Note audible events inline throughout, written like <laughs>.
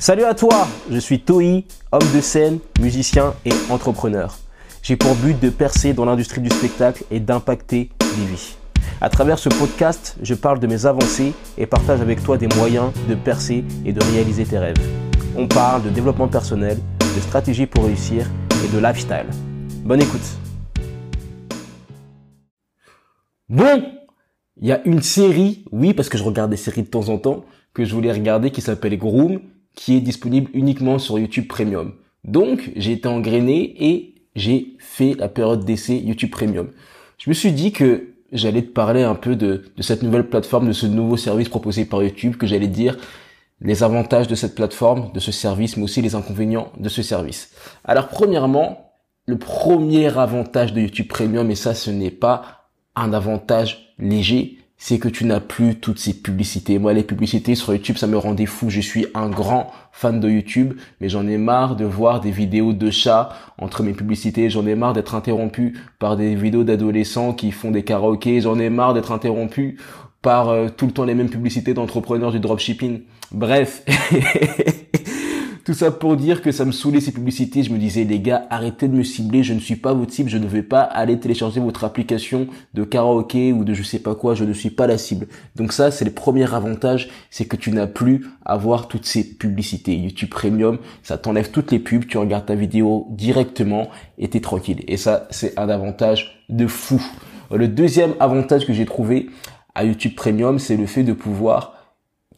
Salut à toi, je suis Toi, homme de scène, musicien et entrepreneur. J'ai pour but de percer dans l'industrie du spectacle et d'impacter des vies. À travers ce podcast, je parle de mes avancées et partage avec toi des moyens de percer et de réaliser tes rêves. On parle de développement personnel, de stratégie pour réussir et de lifestyle. Bonne écoute. Bon, il y a une série, oui, parce que je regarde des séries de temps en temps, que je voulais regarder qui s'appelle Groom, qui est disponible uniquement sur YouTube Premium. Donc, j'ai été engrainé et j'ai fait la période d'essai YouTube Premium. Je me suis dit que j'allais te parler un peu de, de cette nouvelle plateforme, de ce nouveau service proposé par YouTube, que j'allais dire les avantages de cette plateforme, de ce service, mais aussi les inconvénients de ce service. Alors, premièrement, le premier avantage de YouTube Premium, et ça, ce n'est pas un avantage léger, c'est que tu n'as plus toutes ces publicités. Moi, les publicités sur YouTube, ça me rendait fou. Je suis un grand fan de YouTube, mais j'en ai marre de voir des vidéos de chats entre mes publicités. J'en ai marre d'être interrompu par des vidéos d'adolescents qui font des karaokés. J'en ai marre d'être interrompu par euh, tout le temps les mêmes publicités d'entrepreneurs du dropshipping. Bref. <laughs> Tout ça pour dire que ça me saoulait ces publicités. Je me disais, les gars, arrêtez de me cibler. Je ne suis pas votre cible. Je ne vais pas aller télécharger votre application de karaoké ou de je sais pas quoi. Je ne suis pas la cible. Donc ça, c'est le premier avantage. C'est que tu n'as plus à voir toutes ces publicités. YouTube Premium, ça t'enlève toutes les pubs. Tu regardes ta vidéo directement et t'es tranquille. Et ça, c'est un avantage de fou. Le deuxième avantage que j'ai trouvé à YouTube Premium, c'est le fait de pouvoir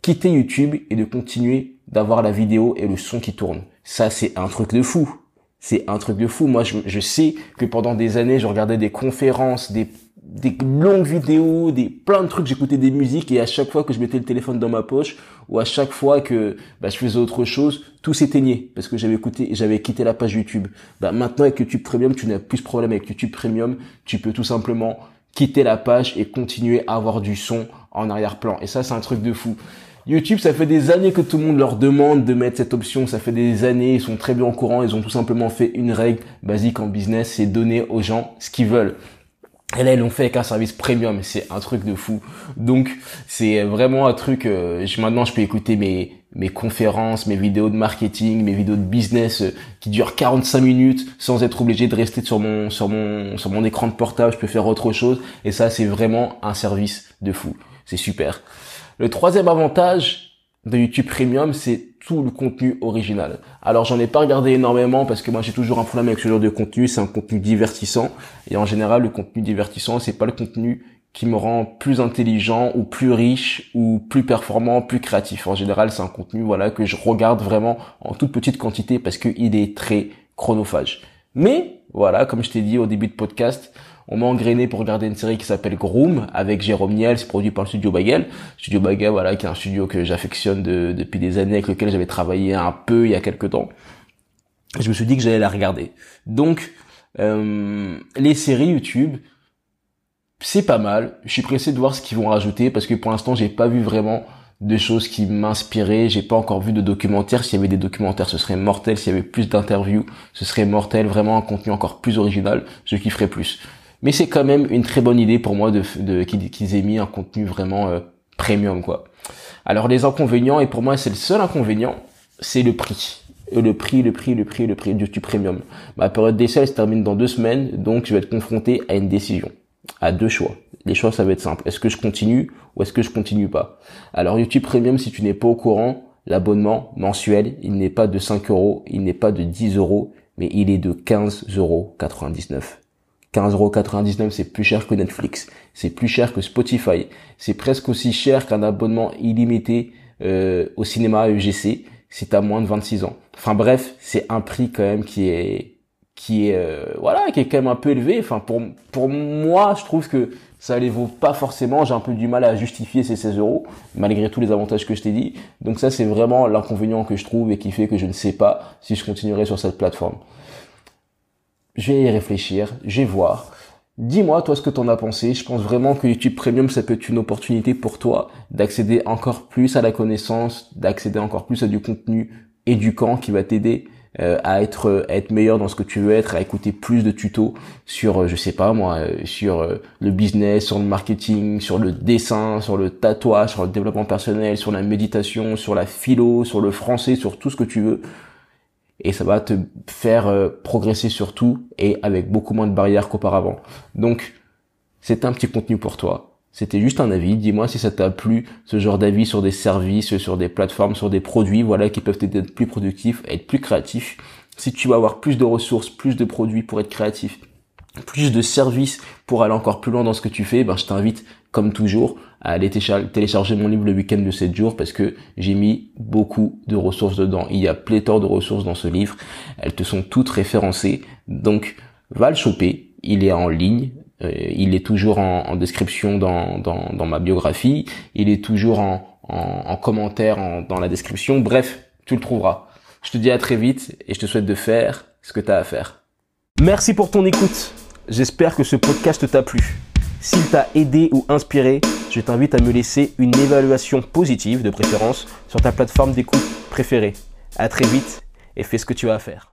quitter YouTube et de continuer d'avoir la vidéo et le son qui tourne. Ça, c'est un truc de fou. C'est un truc de fou. Moi, je, je, sais que pendant des années, je regardais des conférences, des, des longues vidéos, des plein de trucs. J'écoutais des musiques et à chaque fois que je mettais le téléphone dans ma poche ou à chaque fois que bah, je faisais autre chose, tout s'éteignait parce que j'avais écouté, j'avais quitté la page YouTube. Bah, maintenant avec YouTube Premium, tu n'as plus ce problème avec YouTube Premium. Tu peux tout simplement quitter la page et continuer à avoir du son en arrière-plan. Et ça, c'est un truc de fou. YouTube, ça fait des années que tout le monde leur demande de mettre cette option. Ça fait des années, ils sont très bien au courant. Ils ont tout simplement fait une règle basique en business, c'est donner aux gens ce qu'ils veulent. Et là, ils l'ont fait avec un service premium. C'est un truc de fou. Donc, c'est vraiment un truc. Euh, maintenant, je peux écouter mes mes conférences, mes vidéos de marketing, mes vidéos de business euh, qui durent 45 minutes sans être obligé de rester sur mon sur mon sur mon écran de portable. Je peux faire autre chose. Et ça, c'est vraiment un service de fou. C'est super. Le troisième avantage de YouTube Premium, c'est tout le contenu original. Alors j'en ai pas regardé énormément parce que moi j'ai toujours un problème avec ce genre de contenu, c'est un contenu divertissant et en général le contenu divertissant, c'est pas le contenu qui me rend plus intelligent ou plus riche ou plus performant, plus créatif. En général, c'est un contenu voilà que je regarde vraiment en toute petite quantité parce qu'il est très chronophage. Mais voilà, comme je t'ai dit au début de podcast, on m'a engrainé pour regarder une série qui s'appelle Groom avec Jérôme Niel, c'est produit par le studio Bagel. Studio Bagel, voilà, qui est un studio que j'affectionne depuis des années, avec lequel j'avais travaillé un peu il y a quelques temps. Je me suis dit que j'allais la regarder. Donc, euh, les séries YouTube, c'est pas mal. Je suis pressé de voir ce qu'ils vont rajouter parce que pour l'instant, j'ai pas vu vraiment de choses qui m'inspiraient. J'ai pas encore vu de documentaires. S'il y avait des documentaires, ce serait mortel. S'il y avait plus d'interviews, ce serait mortel. Vraiment un contenu encore plus original. Je kifferais plus. Mais c'est quand même une très bonne idée pour moi de, de qu'ils aient mis un contenu vraiment euh, premium quoi. Alors les inconvénients et pour moi c'est le seul inconvénient, c'est le prix. Le prix, le prix, le prix, le prix du YouTube Premium. Ma période d'essai se termine dans deux semaines, donc je vais être confronté à une décision, à deux choix. Les choix ça va être simple. Est-ce que je continue ou est-ce que je continue pas? Alors YouTube Premium, si tu n'es pas au courant, l'abonnement mensuel, il n'est pas de 5 euros, il n'est pas de 10 euros, mais il est de 15,99 euros. 15,99€ c'est plus cher que Netflix, c'est plus cher que Spotify, c'est presque aussi cher qu'un abonnement illimité euh, au cinéma UGC si t'as moins de 26 ans. Enfin bref, c'est un prix quand même qui est qui est euh, voilà qui est quand même un peu élevé. Enfin pour pour moi, je trouve que ça les vaut pas forcément. J'ai un peu du mal à justifier ces 16 euros malgré tous les avantages que je t'ai dit. Donc ça c'est vraiment l'inconvénient que je trouve et qui fait que je ne sais pas si je continuerai sur cette plateforme je vais y réfléchir, je vais voir. Dis-moi, toi, ce que t'en as pensé. Je pense vraiment que YouTube Premium, ça peut être une opportunité pour toi d'accéder encore plus à la connaissance, d'accéder encore plus à du contenu éducant qui va t'aider euh, à être à être meilleur dans ce que tu veux être, à écouter plus de tutos sur, je sais pas moi, sur le business, sur le marketing, sur le dessin, sur le tatouage, sur le développement personnel, sur la méditation, sur la philo, sur le français, sur tout ce que tu veux et ça va te faire euh, progresser sur tout et avec beaucoup moins de barrières qu'auparavant. Donc, c'est un petit contenu pour toi. C'était juste un avis. Dis-moi si ça t'a plu, ce genre d'avis sur des services, sur des plateformes, sur des produits, voilà, qui peuvent t'aider à être plus productif, à être plus créatif. Si tu vas avoir plus de ressources, plus de produits pour être créatif, plus de services pour aller encore plus loin dans ce que tu fais, ben je t'invite comme toujours à aller télécharger mon livre le week-end de 7 jours parce que j'ai mis beaucoup de ressources dedans. Il y a pléthore de ressources dans ce livre. Elles te sont toutes référencées. Donc va le choper. Il est en ligne. Euh, il est toujours en, description dans, ma biographie. Il est toujours en, en, commentaire dans la description. Bref, tu le trouveras. Je te dis à très vite et je te souhaite de faire ce que tu as à faire. Merci pour ton écoute. J'espère que ce podcast t'a plu. S'il t'a aidé ou inspiré, je t'invite à me laisser une évaluation positive de préférence sur ta plateforme d'écoute préférée. À très vite et fais ce que tu as à faire.